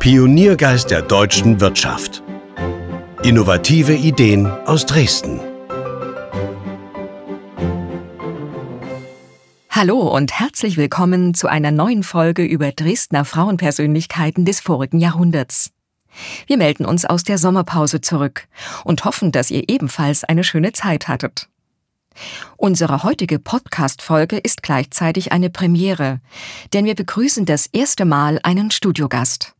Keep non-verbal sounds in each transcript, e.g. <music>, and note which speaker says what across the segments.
Speaker 1: Pioniergeist der deutschen Wirtschaft. Innovative Ideen aus Dresden.
Speaker 2: Hallo und herzlich willkommen zu einer neuen Folge über Dresdner Frauenpersönlichkeiten des vorigen Jahrhunderts. Wir melden uns aus der Sommerpause zurück und hoffen, dass ihr ebenfalls eine schöne Zeit hattet. Unsere heutige Podcast-Folge ist gleichzeitig eine Premiere, denn wir begrüßen das erste Mal einen Studiogast.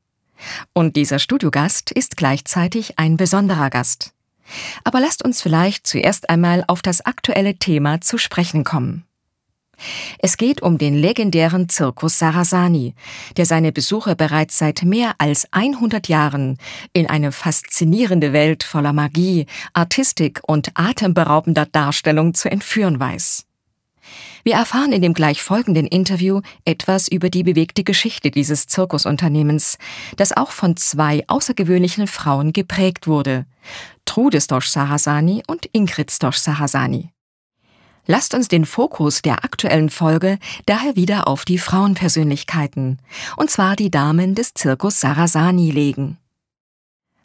Speaker 2: Und dieser Studiogast ist gleichzeitig ein besonderer Gast. Aber lasst uns vielleicht zuerst einmal auf das aktuelle Thema zu sprechen kommen. Es geht um den legendären Zirkus Sarasani, der seine Besucher bereits seit mehr als 100 Jahren in eine faszinierende Welt voller Magie, Artistik und atemberaubender Darstellung zu entführen weiß. Wir erfahren in dem gleich folgenden Interview etwas über die bewegte Geschichte dieses Zirkusunternehmens, das auch von zwei außergewöhnlichen Frauen geprägt wurde, Trude Stosch Sarasani und Ingrid Stosch Sarasani. Lasst uns den Fokus der aktuellen Folge daher wieder auf die Frauenpersönlichkeiten, und zwar die Damen des Zirkus Sarasani legen.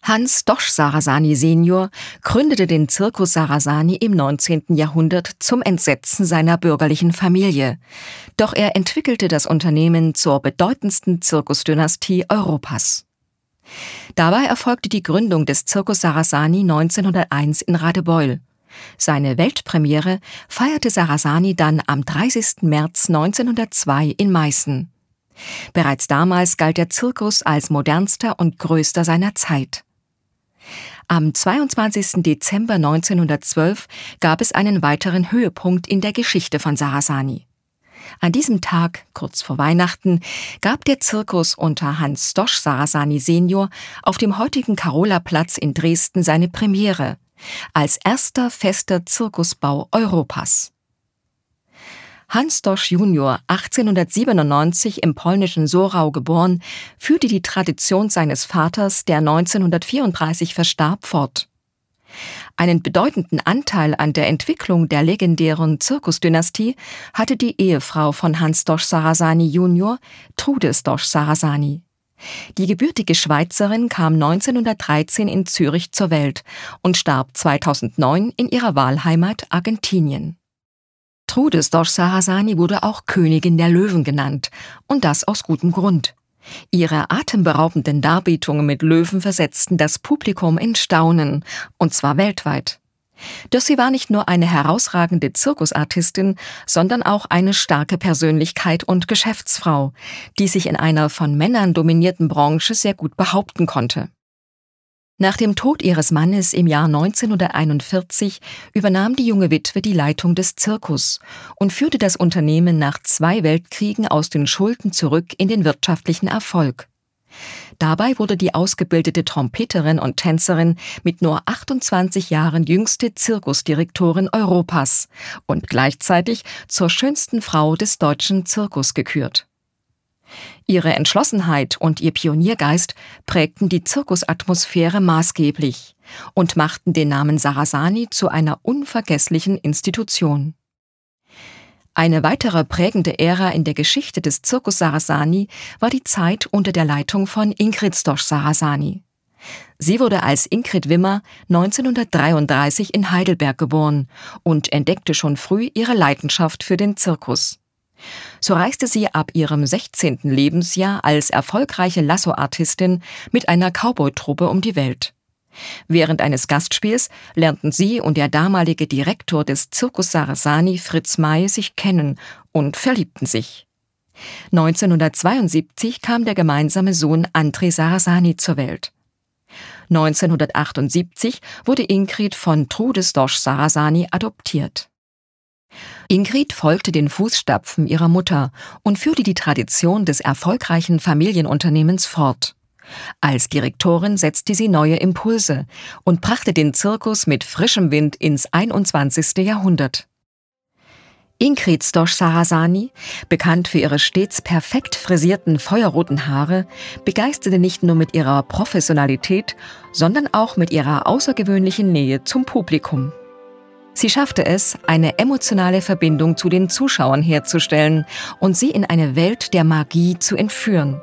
Speaker 2: Hans Dosch Sarasani Senior gründete den Zirkus Sarasani im 19. Jahrhundert zum Entsetzen seiner bürgerlichen Familie. Doch er entwickelte das Unternehmen zur bedeutendsten Zirkusdynastie Europas. Dabei erfolgte die Gründung des Zirkus Sarasani 1901 in Radebeul. Seine Weltpremiere feierte Sarasani dann am 30. März 1902 in Meißen. Bereits damals galt der Zirkus als modernster und größter seiner Zeit. Am 22. Dezember 1912 gab es einen weiteren Höhepunkt in der Geschichte von Sarasani. An diesem Tag, kurz vor Weihnachten, gab der Zirkus unter Hans Dosch Sarasani Senior auf dem heutigen Carolaplatz in Dresden seine Premiere als erster fester Zirkusbau Europas. Hans Dosch Junior, 1897 im polnischen Sorau geboren, führte die Tradition seines Vaters, der 1934 verstarb, fort. Einen bedeutenden Anteil an der Entwicklung der legendären Zirkusdynastie hatte die Ehefrau von Hans Dosch Sarasani Junior, Trude Dosch Sarasani. Die gebürtige Schweizerin kam 1913 in Zürich zur Welt und starb 2009 in ihrer Wahlheimat Argentinien. Trudes Dosch Sarasani wurde auch Königin der Löwen genannt, und das aus gutem Grund. Ihre atemberaubenden Darbietungen mit Löwen versetzten das Publikum in Staunen, und zwar weltweit. Doch sie war nicht nur eine herausragende Zirkusartistin, sondern auch eine starke Persönlichkeit und Geschäftsfrau, die sich in einer von Männern dominierten Branche sehr gut behaupten konnte. Nach dem Tod ihres Mannes im Jahr 1941 übernahm die junge Witwe die Leitung des Zirkus und führte das Unternehmen nach zwei Weltkriegen aus den Schulden zurück in den wirtschaftlichen Erfolg. Dabei wurde die ausgebildete Trompeterin und Tänzerin mit nur 28 Jahren jüngste Zirkusdirektorin Europas und gleichzeitig zur schönsten Frau des deutschen Zirkus gekürt. Ihre Entschlossenheit und ihr Pioniergeist prägten die Zirkusatmosphäre maßgeblich und machten den Namen Sarasani zu einer unvergesslichen Institution. Eine weitere prägende Ära in der Geschichte des Zirkus Sarasani war die Zeit unter der Leitung von Ingrid Stosch Sarasani. Sie wurde als Ingrid Wimmer 1933 in Heidelberg geboren und entdeckte schon früh ihre Leidenschaft für den Zirkus. So reiste sie ab ihrem 16. Lebensjahr als erfolgreiche Lasso-Artistin mit einer Cowboy-Truppe um die Welt. Während eines Gastspiels lernten sie und der damalige Direktor des Zirkus Sarasani, Fritz May, sich kennen und verliebten sich. 1972 kam der gemeinsame Sohn André Sarasani zur Welt. 1978 wurde Ingrid von Trudes Dosch Sarasani adoptiert. Ingrid folgte den Fußstapfen ihrer Mutter und führte die Tradition des erfolgreichen Familienunternehmens fort. Als Direktorin setzte sie neue Impulse und brachte den Zirkus mit frischem Wind ins 21. Jahrhundert. Ingrid Stosch Sarasani, bekannt für ihre stets perfekt frisierten feuerroten Haare, begeisterte nicht nur mit ihrer Professionalität, sondern auch mit ihrer außergewöhnlichen Nähe zum Publikum. Sie schaffte es, eine emotionale Verbindung zu den Zuschauern herzustellen und sie in eine Welt der Magie zu entführen.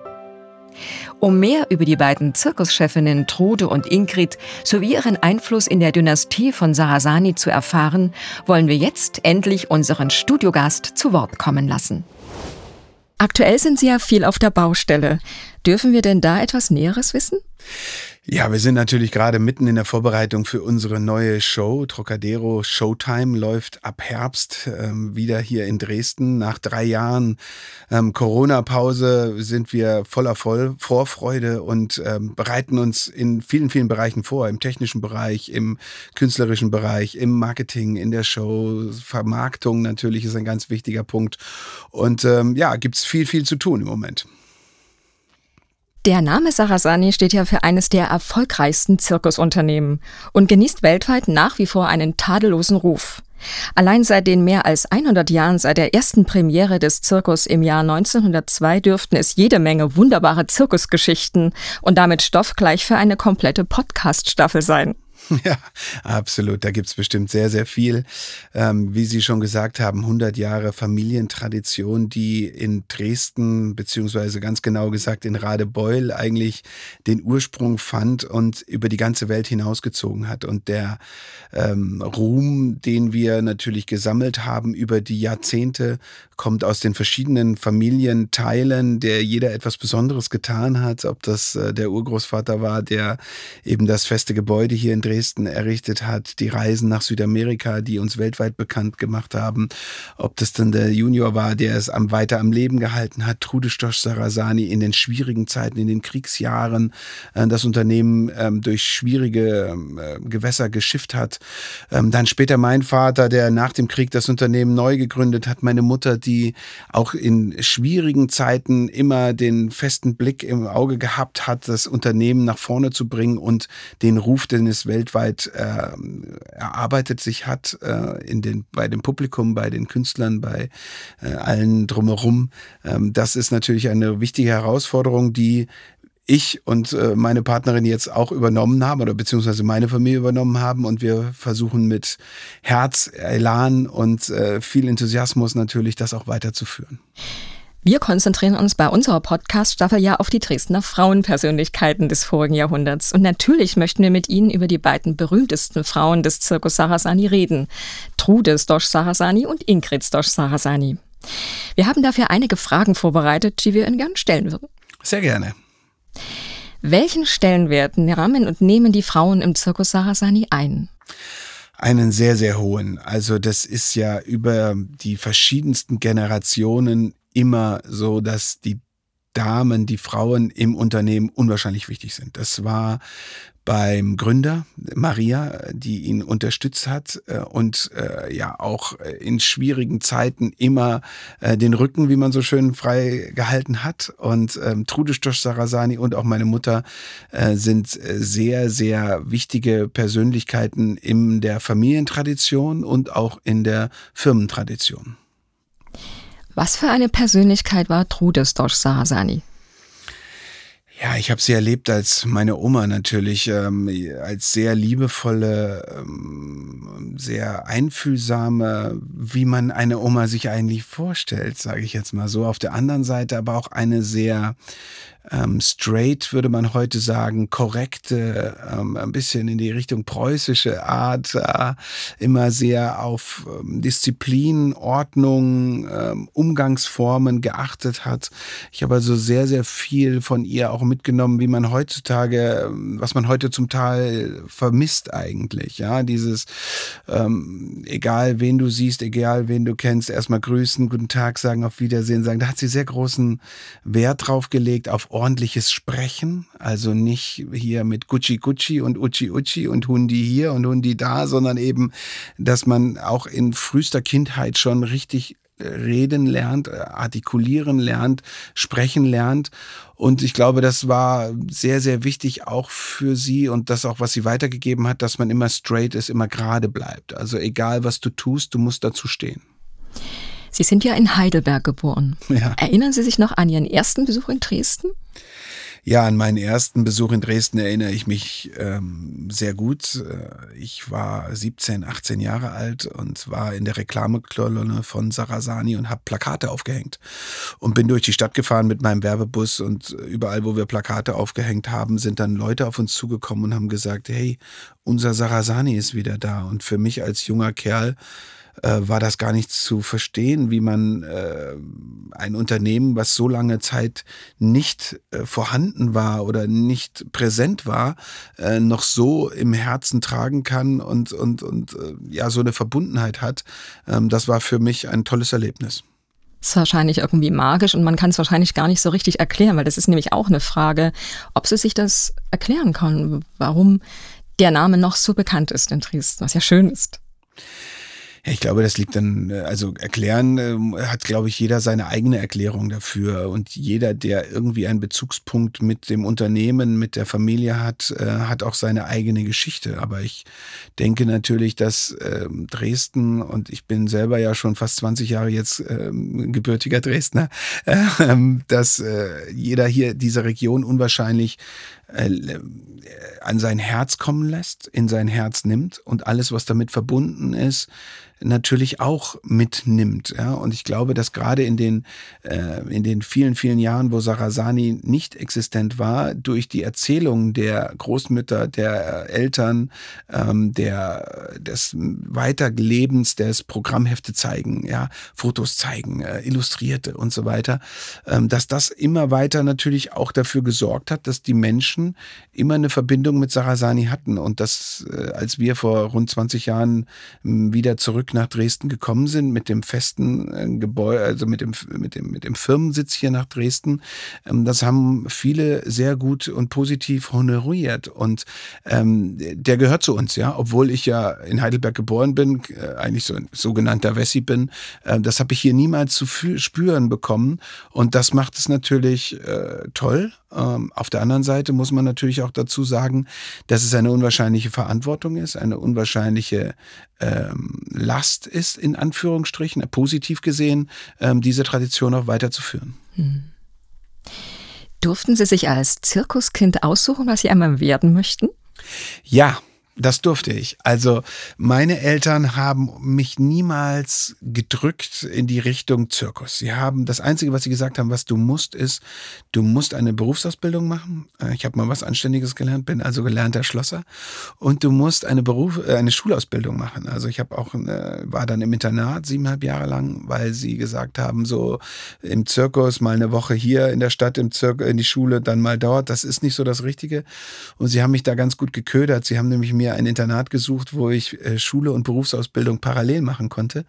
Speaker 2: Um mehr über die beiden Zirkuschefinnen Trude und Ingrid sowie ihren Einfluss in der Dynastie von Sarasani zu erfahren, wollen wir jetzt endlich unseren Studiogast zu Wort kommen lassen. Aktuell sind Sie ja viel auf der Baustelle. Dürfen wir denn da etwas Näheres wissen?
Speaker 3: Ja, wir sind natürlich gerade mitten in der Vorbereitung für unsere neue Show. Trocadero Showtime läuft ab Herbst ähm, wieder hier in Dresden. Nach drei Jahren ähm, Corona-Pause sind wir voller Voll Vorfreude und ähm, bereiten uns in vielen, vielen Bereichen vor. Im technischen Bereich, im künstlerischen Bereich, im Marketing, in der Show. Vermarktung natürlich ist ein ganz wichtiger Punkt. Und ähm, ja, gibt's viel, viel zu tun im Moment.
Speaker 2: Der Name Sarasani steht ja für eines der erfolgreichsten Zirkusunternehmen und genießt weltweit nach wie vor einen tadellosen Ruf. Allein seit den mehr als 100 Jahren seit der ersten Premiere des Zirkus im Jahr 1902 dürften es jede Menge wunderbare Zirkusgeschichten und damit Stoff gleich für eine komplette Podcast-Staffel sein. <laughs>
Speaker 3: Ja, absolut. Da gibt's bestimmt sehr, sehr viel. Ähm, wie Sie schon gesagt haben, 100 Jahre Familientradition, die in Dresden, beziehungsweise ganz genau gesagt in Radebeul eigentlich den Ursprung fand und über die ganze Welt hinausgezogen hat. Und der ähm, Ruhm, den wir natürlich gesammelt haben über die Jahrzehnte, kommt aus den verschiedenen Familienteilen, der jeder etwas Besonderes getan hat. Ob das äh, der Urgroßvater war, der eben das feste Gebäude hier in Dresden errichtet hat, die Reisen nach Südamerika, die uns weltweit bekannt gemacht haben, ob das dann der Junior war, der es am, weiter am Leben gehalten hat, Trude Stosch Sarasani in den schwierigen Zeiten, in den Kriegsjahren äh, das Unternehmen ähm, durch schwierige ähm, äh, Gewässer geschifft hat. Ähm, dann später mein Vater, der nach dem Krieg das Unternehmen neu gegründet hat, meine Mutter, die auch in schwierigen Zeiten immer den festen Blick im Auge gehabt hat, das Unternehmen nach vorne zu bringen und den Ruf, den es weltweit weltweit äh, erarbeitet sich hat, äh, in den, bei dem Publikum, bei den Künstlern, bei äh, allen drumherum. Ähm, das ist natürlich eine wichtige Herausforderung, die ich und äh, meine Partnerin jetzt auch übernommen haben oder beziehungsweise meine Familie übernommen haben und wir versuchen mit Herz, Elan und äh, viel Enthusiasmus natürlich das auch weiterzuführen.
Speaker 2: Wir konzentrieren uns bei unserer Podcast-Staffel ja auf die Dresdner Frauenpersönlichkeiten des vorigen Jahrhunderts. Und natürlich möchten wir mit Ihnen über die beiden berühmtesten Frauen des Zirkus Sarasani reden. Trude Stosch Sarasani und Ingrid Stosch Sarasani. Wir haben dafür einige Fragen vorbereitet, die wir Ihnen gern stellen würden.
Speaker 3: Sehr gerne.
Speaker 2: Welchen Stellenwert nahmen und nehmen die Frauen im Zirkus Sarasani ein?
Speaker 3: einen sehr, sehr hohen. Also das ist ja über die verschiedensten Generationen immer so, dass die Damen, die Frauen im Unternehmen unwahrscheinlich wichtig sind. Das war beim Gründer Maria, die ihn unterstützt hat äh, und äh, ja auch in schwierigen Zeiten immer äh, den Rücken, wie man so schön frei gehalten hat. Und ähm, Trude Stosch Sarasani und auch meine Mutter äh, sind sehr, sehr wichtige Persönlichkeiten in der Familientradition und auch in der Firmentradition.
Speaker 2: Was für eine Persönlichkeit war Trude Stosch Sarasani?
Speaker 3: Ja, ich habe sie erlebt als meine Oma natürlich, ähm, als sehr liebevolle, ähm, sehr einfühlsame, wie man eine Oma sich eigentlich vorstellt, sage ich jetzt mal so. Auf der anderen Seite aber auch eine sehr ähm, straight, würde man heute sagen, korrekte, ähm, ein bisschen in die Richtung preußische Art, äh, immer sehr auf ähm, Disziplin, Ordnung, ähm, Umgangsformen geachtet hat. Ich habe also sehr, sehr viel von ihr auch mitgenommen, wie man heutzutage, ähm, was man heute zum Teil vermisst eigentlich. Ja, dieses, ähm, egal wen du siehst, egal wen du kennst, erstmal grüßen, guten Tag sagen, auf Wiedersehen sagen. Da hat sie sehr großen Wert drauf gelegt, auf ordentliches Sprechen, also nicht hier mit Gucci Gucci und Uchi Uchi und Hundi hier und Hundi da, sondern eben, dass man auch in frühester Kindheit schon richtig äh, reden lernt, äh, artikulieren lernt, sprechen lernt. Und ich glaube, das war sehr, sehr wichtig auch für sie und das auch, was sie weitergegeben hat, dass man immer straight ist, immer gerade bleibt. Also egal, was du tust, du musst dazu stehen.
Speaker 2: Sie sind ja in Heidelberg geboren. Ja. Erinnern Sie sich noch an Ihren ersten Besuch in Dresden?
Speaker 3: Ja, an meinen ersten Besuch in Dresden erinnere ich mich ähm, sehr gut. Äh, ich war 17, 18 Jahre alt und war in der Reklamekolonne von Sarasani und habe Plakate aufgehängt. Und bin durch die Stadt gefahren mit meinem Werbebus und überall, wo wir Plakate aufgehängt haben, sind dann Leute auf uns zugekommen und haben gesagt, hey, unser Sarasani ist wieder da. Und für mich als junger Kerl äh, war das gar nicht zu verstehen, wie man äh, ein Unternehmen, was so lange Zeit nicht äh, vorhanden war oder nicht präsent war, äh, noch so im Herzen tragen kann und, und, und äh, ja, so eine Verbundenheit hat. Ähm, das war für mich ein tolles Erlebnis
Speaker 2: ist wahrscheinlich irgendwie magisch und man kann es wahrscheinlich gar nicht so richtig erklären, weil das ist nämlich auch eine Frage, ob sie sich das erklären kann, warum der Name noch so bekannt ist in Dresden, was ja schön ist.
Speaker 3: Ja, ich glaube, das liegt dann, äh, also erklären äh, hat, glaube ich, jeder seine eigene Erklärung dafür. Und jeder, der irgendwie einen Bezugspunkt mit dem Unternehmen, mit der Familie hat, äh, hat auch seine eigene Geschichte. Aber ich denke natürlich, dass äh, Dresden, und ich bin selber ja schon fast 20 Jahre jetzt äh, gebürtiger Dresdner, <laughs> ähm, dass äh, jeder hier diese Region unwahrscheinlich äh, an sein Herz kommen lässt, in sein Herz nimmt und alles, was damit verbunden ist, natürlich auch mitnimmt. Ja? Und ich glaube, dass gerade in den, äh, in den vielen, vielen Jahren, wo Sarasani nicht existent war, durch die Erzählungen der Großmütter, der Eltern, ähm, der, des Weiterlebens, des Programmhefte zeigen, ja, Fotos zeigen, äh, Illustrierte und so weiter, ähm, dass das immer weiter natürlich auch dafür gesorgt hat, dass die Menschen immer eine Verbindung mit Sarasani hatten und dass, äh, als wir vor rund 20 Jahren wieder zurück nach Dresden gekommen sind mit dem festen äh, Gebäude, also mit dem, mit dem, mit dem Firmensitz hier nach Dresden. Ähm, das haben viele sehr gut und positiv honoriert und ähm, der gehört zu uns, ja, obwohl ich ja in Heidelberg geboren bin, äh, eigentlich so ein sogenannter Wessi bin. Das habe ich hier niemals zu spüren bekommen und das macht es natürlich äh, toll. Ähm, auf der anderen Seite muss man natürlich auch dazu sagen, dass es eine unwahrscheinliche Verantwortung ist, eine unwahrscheinliche ähm, Last ist, in Anführungsstrichen, positiv gesehen, ähm, diese Tradition auch weiterzuführen. Hm.
Speaker 2: Durften Sie sich als Zirkuskind aussuchen, was Sie einmal werden möchten?
Speaker 3: Ja, das durfte ich. Also meine Eltern haben mich niemals gedrückt in die Richtung Zirkus. Sie haben das Einzige, was sie gesagt haben, was du musst, ist, du musst eine Berufsausbildung machen. Äh, ich habe mal was Anständiges gelernt, bin also gelernter Schlosser. Und du musst eine Beruf, äh, eine Schulausbildung machen. Also ich habe auch äh, war dann im Internat siebeneinhalb Jahre lang, weil sie gesagt haben, so im Zirkus mal eine Woche hier in der Stadt im Zirkus in die Schule, dann mal dort. Das ist nicht so das Richtige. Und sie haben mich da ganz gut geködert. Sie haben nämlich mir ein Internat gesucht, wo ich äh, Schule und Berufsausbildung parallel machen konnte.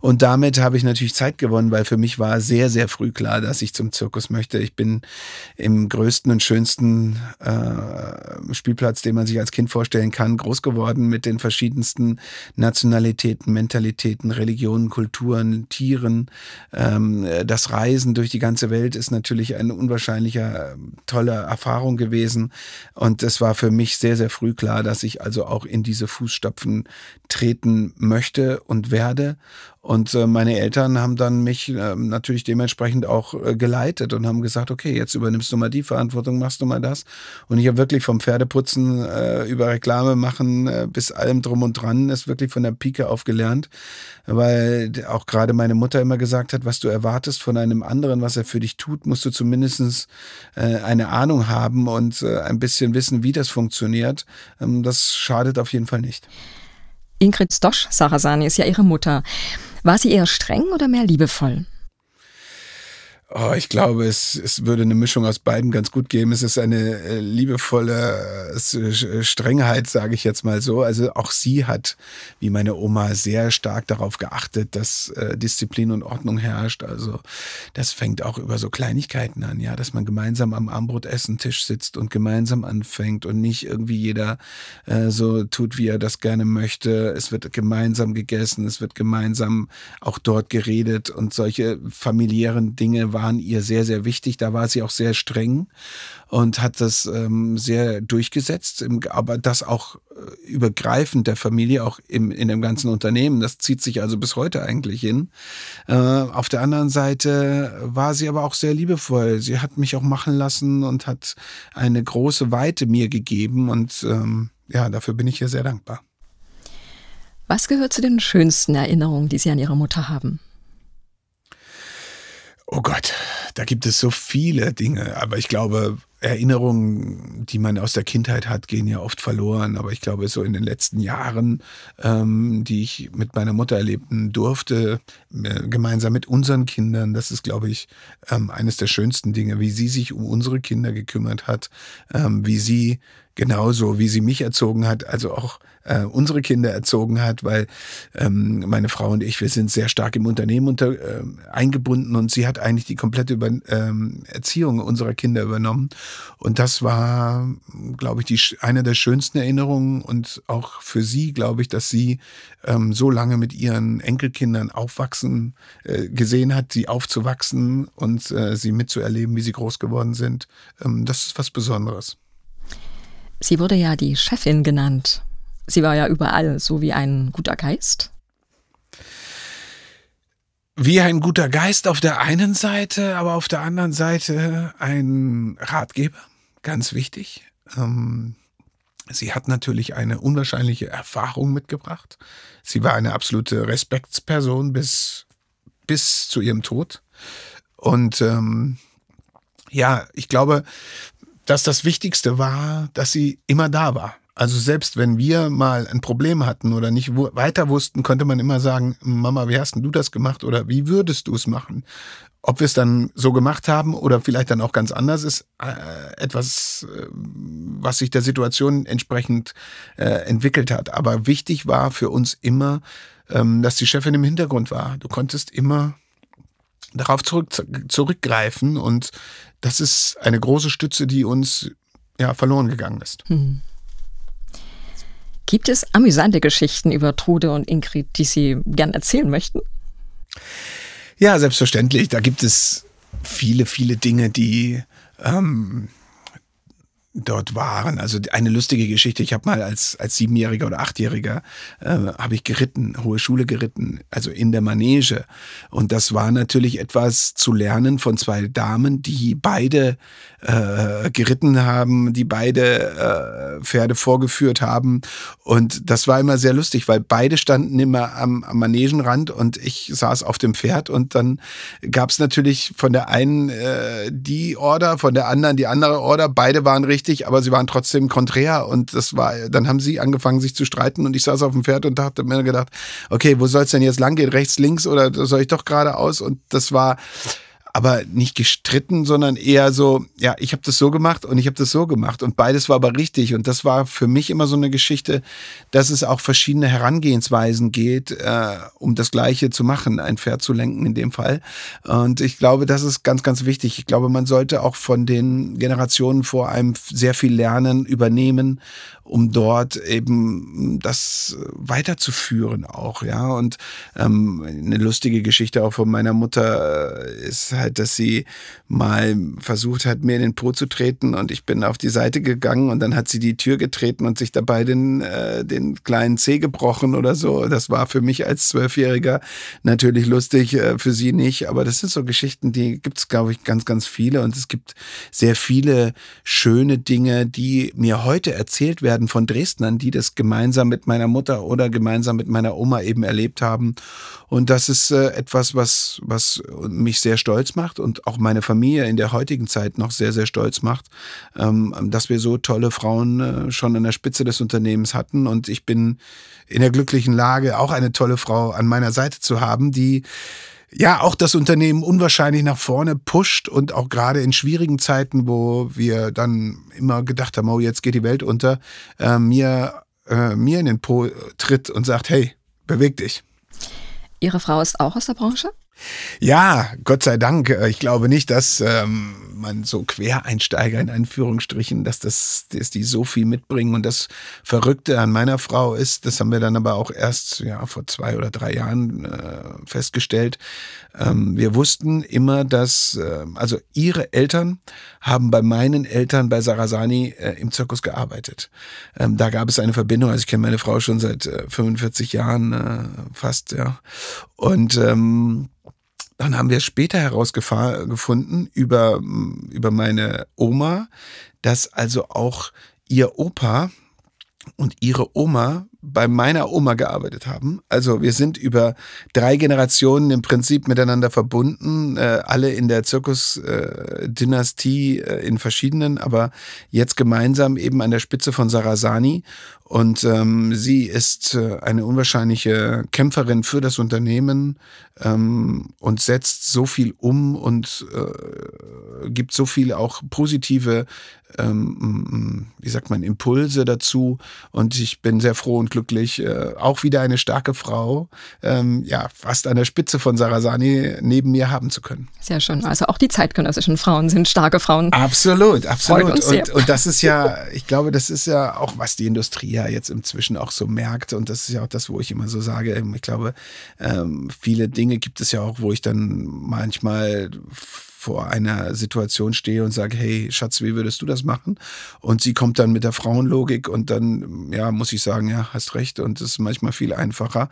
Speaker 3: Und damit habe ich natürlich Zeit gewonnen, weil für mich war sehr, sehr früh klar, dass ich zum Zirkus möchte. Ich bin im größten und schönsten äh, Spielplatz, den man sich als Kind vorstellen kann, groß geworden mit den verschiedensten Nationalitäten, Mentalitäten, Religionen, Kulturen, Tieren. Ähm, das Reisen durch die ganze Welt ist natürlich eine unwahrscheinlicher, tolle Erfahrung gewesen. Und es war für mich sehr, sehr früh klar, dass ich also also auch in diese Fußstapfen treten möchte und werde. Und äh, meine Eltern haben dann mich äh, natürlich dementsprechend auch äh, geleitet und haben gesagt, okay, jetzt übernimmst du mal die Verantwortung, machst du mal das. Und ich habe wirklich vom Pferdeputzen äh, über Reklame machen äh, bis allem drum und dran, ist wirklich von der Pike auf gelernt, weil auch gerade meine Mutter immer gesagt hat, was du erwartest von einem anderen, was er für dich tut, musst du zumindest äh, eine Ahnung haben und ein bisschen wissen, wie das funktioniert. Ähm, das schadet auf jeden Fall nicht.
Speaker 2: Ingrid Stosch Sarasani ist ja ihre Mutter. War sie eher streng oder mehr liebevoll?
Speaker 3: Oh, ich glaube, es, es würde eine Mischung aus beiden ganz gut geben. Es ist eine äh, liebevolle äh, Strengheit, sage ich jetzt mal so. Also auch sie hat, wie meine Oma, sehr stark darauf geachtet, dass äh, Disziplin und Ordnung herrscht. Also das fängt auch über so Kleinigkeiten an, ja, dass man gemeinsam am Armbrotessentisch sitzt und gemeinsam anfängt und nicht irgendwie jeder äh, so tut, wie er das gerne möchte. Es wird gemeinsam gegessen, es wird gemeinsam auch dort geredet und solche familiären Dinge waren ihr sehr, sehr wichtig. Da war sie auch sehr streng und hat das ähm, sehr durchgesetzt, aber das auch äh, übergreifend der Familie, auch im, in dem ganzen Unternehmen. Das zieht sich also bis heute eigentlich hin. Äh, auf der anderen Seite war sie aber auch sehr liebevoll. Sie hat mich auch machen lassen und hat eine große Weite mir gegeben und ähm, ja, dafür bin ich ihr sehr dankbar.
Speaker 2: Was gehört zu den schönsten Erinnerungen, die Sie an Ihre Mutter haben?
Speaker 3: Oh Gott, da gibt es so viele Dinge, aber ich glaube, Erinnerungen, die man aus der Kindheit hat, gehen ja oft verloren. Aber ich glaube, so in den letzten Jahren, ähm, die ich mit meiner Mutter erleben durfte, äh, gemeinsam mit unseren Kindern, das ist, glaube ich, ähm, eines der schönsten Dinge, wie sie sich um unsere Kinder gekümmert hat, ähm, wie sie genauso, wie sie mich erzogen hat, also auch äh, unsere Kinder erzogen hat, weil ähm, meine Frau und ich, wir sind sehr stark im Unternehmen unter, äh, eingebunden und sie hat eigentlich die komplette Über ähm, Erziehung unserer Kinder übernommen. Und das war, glaube ich, die, eine der schönsten Erinnerungen und auch für sie, glaube ich, dass sie ähm, so lange mit ihren Enkelkindern aufwachsen, äh, gesehen hat, sie aufzuwachsen und äh, sie mitzuerleben, wie sie groß geworden sind. Ähm, das ist was Besonderes.
Speaker 2: Sie wurde ja die Chefin genannt. Sie war ja überall so wie ein guter Geist.
Speaker 3: Wie ein guter Geist auf der einen Seite, aber auf der anderen Seite ein Ratgeber, ganz wichtig. Ähm, sie hat natürlich eine unwahrscheinliche Erfahrung mitgebracht. Sie war eine absolute Respektsperson bis, bis zu ihrem Tod. Und ähm, ja, ich glaube, dass das Wichtigste war, dass sie immer da war. Also selbst wenn wir mal ein Problem hatten oder nicht weiter wussten, konnte man immer sagen, Mama, wie hast denn du das gemacht oder wie würdest du es machen? Ob wir es dann so gemacht haben oder vielleicht dann auch ganz anders ist, äh, etwas, äh, was sich der Situation entsprechend äh, entwickelt hat. Aber wichtig war für uns immer, ähm, dass die Chefin im Hintergrund war. Du konntest immer darauf zurück, zurückgreifen und das ist eine große Stütze, die uns ja verloren gegangen ist. Hm.
Speaker 2: Gibt es amüsante Geschichten über Trude und Ingrid, die Sie gern erzählen möchten?
Speaker 3: Ja, selbstverständlich. Da gibt es viele, viele Dinge, die ähm, dort waren. Also eine lustige Geschichte. Ich habe mal als, als Siebenjähriger oder Achtjähriger äh, habe ich geritten, hohe Schule geritten, also in der Manege. Und das war natürlich etwas zu lernen von zwei Damen, die beide äh, geritten haben, die beide äh, Pferde vorgeführt haben. Und das war immer sehr lustig, weil beide standen immer am, am Manegenrand und ich saß auf dem Pferd. Und dann gab es natürlich von der einen äh, die Order, von der anderen die andere Order. Beide waren richtig, aber sie waren trotzdem konträr. Und das war, dann haben sie angefangen, sich zu streiten. Und ich saß auf dem Pferd und dachte mir gedacht, okay, wo soll es denn jetzt lang gehen? Rechts, links oder soll ich doch geradeaus? Und das war aber nicht gestritten, sondern eher so, ja, ich habe das so gemacht und ich habe das so gemacht und beides war aber richtig und das war für mich immer so eine Geschichte, dass es auch verschiedene Herangehensweisen geht, äh, um das Gleiche zu machen, ein Pferd zu lenken in dem Fall. Und ich glaube, das ist ganz, ganz wichtig. Ich glaube, man sollte auch von den Generationen vor einem sehr viel lernen, übernehmen um dort eben das weiterzuführen auch, ja. Und ähm, eine lustige Geschichte auch von meiner Mutter äh, ist halt, dass sie mal versucht hat, mir in den Po zu treten und ich bin auf die Seite gegangen und dann hat sie die Tür getreten und sich dabei den, äh, den kleinen Zeh gebrochen oder so. Das war für mich als Zwölfjähriger natürlich lustig, äh, für sie nicht, aber das sind so Geschichten, die gibt es, glaube ich, ganz, ganz viele und es gibt sehr viele schöne Dinge, die mir heute erzählt werden werden von Dresdnern, die das gemeinsam mit meiner Mutter oder gemeinsam mit meiner Oma eben erlebt haben. Und das ist äh, etwas, was, was mich sehr stolz macht und auch meine Familie in der heutigen Zeit noch sehr, sehr stolz macht, ähm, dass wir so tolle Frauen äh, schon an der Spitze des Unternehmens hatten. Und ich bin in der glücklichen Lage, auch eine tolle Frau an meiner Seite zu haben, die ja auch das Unternehmen unwahrscheinlich nach vorne pusht und auch gerade in schwierigen Zeiten, wo wir dann immer gedacht haben, oh, jetzt geht die Welt unter, äh, mir, äh, mir in den Po tritt und sagt, hey, beweg dich.
Speaker 2: Ihre Frau ist auch aus der Branche?
Speaker 3: Ja, Gott sei Dank. Äh, ich glaube nicht, dass ähm, man so Quereinsteiger in Anführungsstrichen, dass das, dass die so viel mitbringen. Und das Verrückte an meiner Frau ist, das haben wir dann aber auch erst ja vor zwei oder drei Jahren äh, festgestellt. Ähm, wir wussten immer, dass äh, also ihre Eltern haben bei meinen Eltern bei Sarasani äh, im Zirkus gearbeitet. Ähm, da gab es eine Verbindung. Also ich kenne meine Frau schon seit äh, 45 Jahren äh, fast, ja. Und ähm, dann haben wir später herausgefunden über, über meine Oma, dass also auch ihr Opa und ihre Oma bei meiner Oma gearbeitet haben. Also wir sind über drei Generationen im Prinzip miteinander verbunden, äh, alle in der Zirkusdynastie äh, äh, in verschiedenen, aber jetzt gemeinsam eben an der Spitze von Sarasani. Und ähm, sie ist äh, eine unwahrscheinliche Kämpferin für das Unternehmen ähm, und setzt so viel um und äh, gibt so viel auch positive, ähm, wie sagt man, Impulse dazu. Und ich bin sehr froh und glücklich. Äh, auch wieder eine starke Frau, ähm, ja, fast an der Spitze von Sarasani neben mir haben zu können.
Speaker 2: Sehr schön. Also auch die zeitgenössischen Frauen sind starke Frauen.
Speaker 3: Absolut, absolut. Und, und das ist ja, ich glaube, das ist ja auch, was die Industrie ja jetzt inzwischen auch so merkt. Und das ist ja auch das, wo ich immer so sage, ähm, ich glaube, ähm, viele Dinge gibt es ja auch, wo ich dann manchmal vor einer Situation stehe und sage, hey Schatz, wie würdest du das machen? Und sie kommt dann mit der Frauenlogik und dann, ja, muss ich sagen, ja, hast recht und das ist manchmal viel einfacher.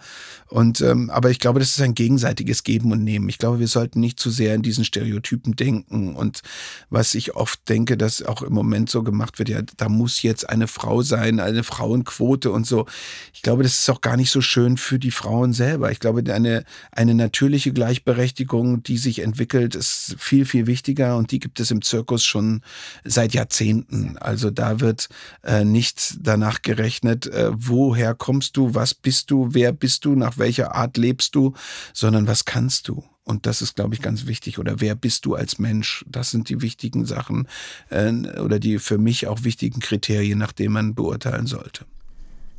Speaker 3: Und ähm, aber ich glaube, das ist ein gegenseitiges Geben und Nehmen. Ich glaube, wir sollten nicht zu sehr in diesen Stereotypen denken. Und was ich oft denke, dass auch im Moment so gemacht wird, ja, da muss jetzt eine Frau sein, eine Frauenquote und so. Ich glaube, das ist auch gar nicht so schön für die Frauen selber. Ich glaube, eine, eine natürliche Gleichberechtigung, die sich entwickelt, ist viel viel, viel wichtiger und die gibt es im Zirkus schon seit Jahrzehnten. Also da wird äh, nicht danach gerechnet, äh, woher kommst du, was bist du, wer bist du, nach welcher Art lebst du, sondern was kannst du. Und das ist, glaube ich, ganz wichtig. Oder wer bist du als Mensch? Das sind die wichtigen Sachen äh, oder die für mich auch wichtigen Kriterien, nach denen man beurteilen sollte.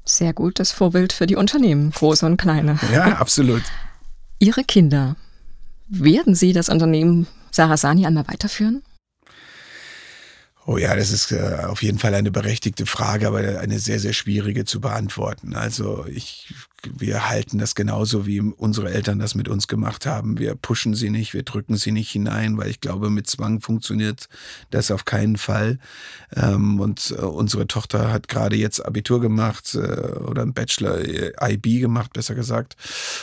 Speaker 2: Sehr gutes Vorbild für die Unternehmen, große und kleine.
Speaker 3: Ja, absolut. <laughs>
Speaker 2: Ihre Kinder, werden Sie das Unternehmen Sarasani einmal weiterführen?
Speaker 3: Oh ja, das ist äh, auf jeden Fall eine berechtigte Frage, aber eine sehr, sehr schwierige zu beantworten. Also ich wir halten das genauso, wie unsere Eltern das mit uns gemacht haben. Wir pushen sie nicht, wir drücken sie nicht hinein, weil ich glaube, mit Zwang funktioniert das auf keinen Fall. Ähm, und äh, unsere Tochter hat gerade jetzt Abitur gemacht äh, oder ein Bachelor äh, IB gemacht, besser gesagt,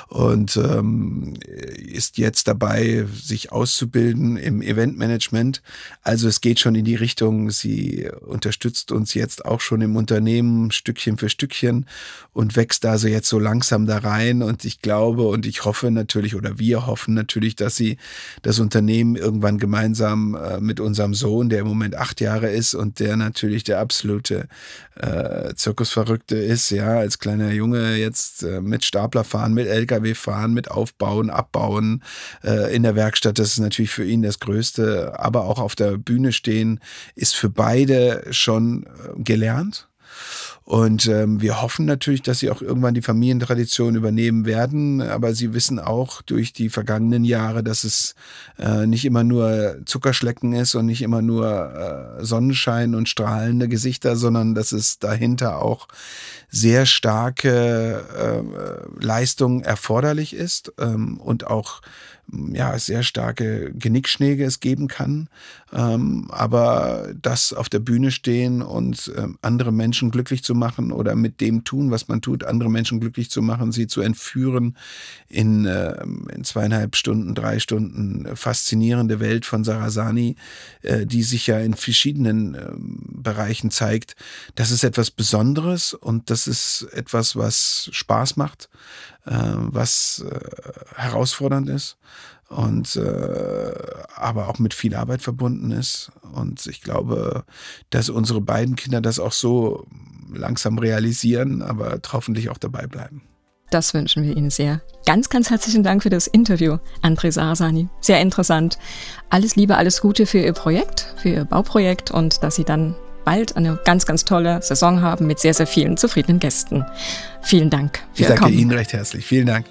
Speaker 3: und ähm, ist jetzt dabei, sich auszubilden im Eventmanagement. Also es geht schon in die Richtung, sie unterstützt uns jetzt auch schon im Unternehmen Stückchen für Stückchen und wächst also jetzt so langsam langsam da rein und ich glaube und ich hoffe natürlich oder wir hoffen natürlich, dass sie das Unternehmen irgendwann gemeinsam äh, mit unserem Sohn, der im Moment acht Jahre ist und der natürlich der absolute äh, Zirkusverrückte ist, ja, als kleiner Junge jetzt äh, mit Stapler fahren, mit LKW fahren, mit Aufbauen, Abbauen äh, in der Werkstatt, das ist natürlich für ihn das Größte, aber auch auf der Bühne stehen ist für beide schon äh, gelernt und ähm, wir hoffen natürlich, dass sie auch irgendwann die Familientradition übernehmen werden. Aber sie wissen auch durch die vergangenen Jahre, dass es äh, nicht immer nur Zuckerschlecken ist und nicht immer nur äh, Sonnenschein und strahlende Gesichter, sondern dass es dahinter auch sehr starke äh, Leistung erforderlich ist ähm, und auch ja, sehr starke Genickschläge es geben kann. Ähm, aber das auf der Bühne stehen und ähm, andere Menschen glücklich zu machen oder mit dem tun, was man tut, andere Menschen glücklich zu machen, sie zu entführen in, äh, in zweieinhalb Stunden, drei Stunden faszinierende Welt von Sarasani, äh, die sich ja in verschiedenen äh, Bereichen zeigt. Das ist etwas Besonderes und das ist etwas, was Spaß macht, was äh, herausfordernd ist und äh, aber auch mit viel Arbeit verbunden ist. Und ich glaube, dass unsere beiden Kinder das auch so langsam realisieren, aber hoffentlich auch dabei bleiben.
Speaker 2: Das wünschen wir Ihnen sehr. Ganz, ganz herzlichen Dank für das Interview, André Sarasani. Sehr interessant. Alles Liebe, alles Gute für Ihr Projekt, für Ihr Bauprojekt und dass Sie dann bald eine ganz, ganz tolle Saison haben mit sehr, sehr vielen zufriedenen Gästen. Vielen Dank.
Speaker 3: Für ich danke Ihnen recht herzlich. Vielen Dank.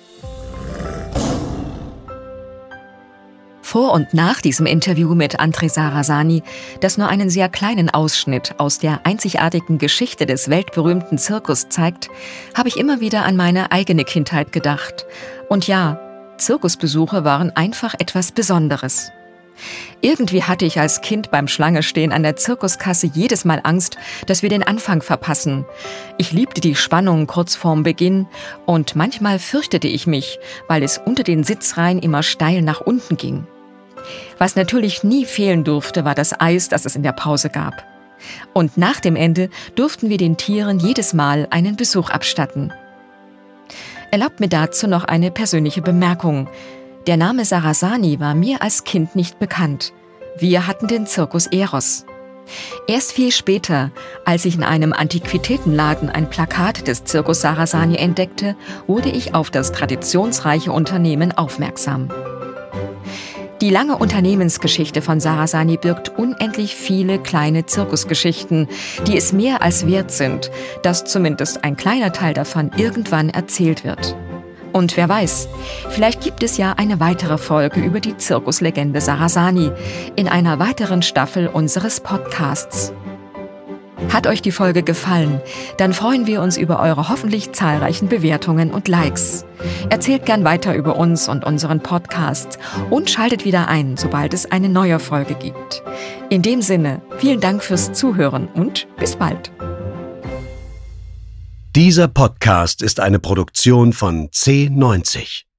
Speaker 2: Vor und nach diesem Interview mit André Sarasani, das nur einen sehr kleinen Ausschnitt aus der einzigartigen Geschichte des weltberühmten Zirkus zeigt, habe ich immer wieder an meine eigene Kindheit gedacht. Und ja, Zirkusbesuche waren einfach etwas Besonderes. Irgendwie hatte ich als Kind beim Schlangestehen an der Zirkuskasse jedes Mal Angst, dass wir den Anfang verpassen. Ich liebte die Spannung kurz vorm Beginn und manchmal fürchtete ich mich, weil es unter den Sitzreihen immer steil nach unten ging. Was natürlich nie fehlen durfte, war das Eis, das es in der Pause gab. Und nach dem Ende durften wir den Tieren jedes Mal einen Besuch abstatten. Erlaubt mir dazu noch eine persönliche Bemerkung. Der Name Sarasani war mir als Kind nicht bekannt. Wir hatten den Zirkus Eros. Erst viel später, als ich in einem Antiquitätenladen ein Plakat des Zirkus Sarasani entdeckte, wurde ich auf das traditionsreiche Unternehmen aufmerksam. Die lange Unternehmensgeschichte von Sarasani birgt unendlich viele kleine Zirkusgeschichten, die es mehr als wert sind, dass zumindest ein kleiner Teil davon irgendwann erzählt wird. Und wer weiß, vielleicht gibt es ja eine weitere Folge über die Zirkuslegende Sarasani in einer weiteren Staffel unseres Podcasts. Hat euch die Folge gefallen, dann freuen wir uns über eure hoffentlich zahlreichen Bewertungen und Likes. Erzählt gern weiter über uns und unseren Podcast und schaltet wieder ein, sobald es eine neue Folge gibt. In dem Sinne, vielen Dank fürs Zuhören und bis bald.
Speaker 1: Dieser Podcast ist eine Produktion von C90.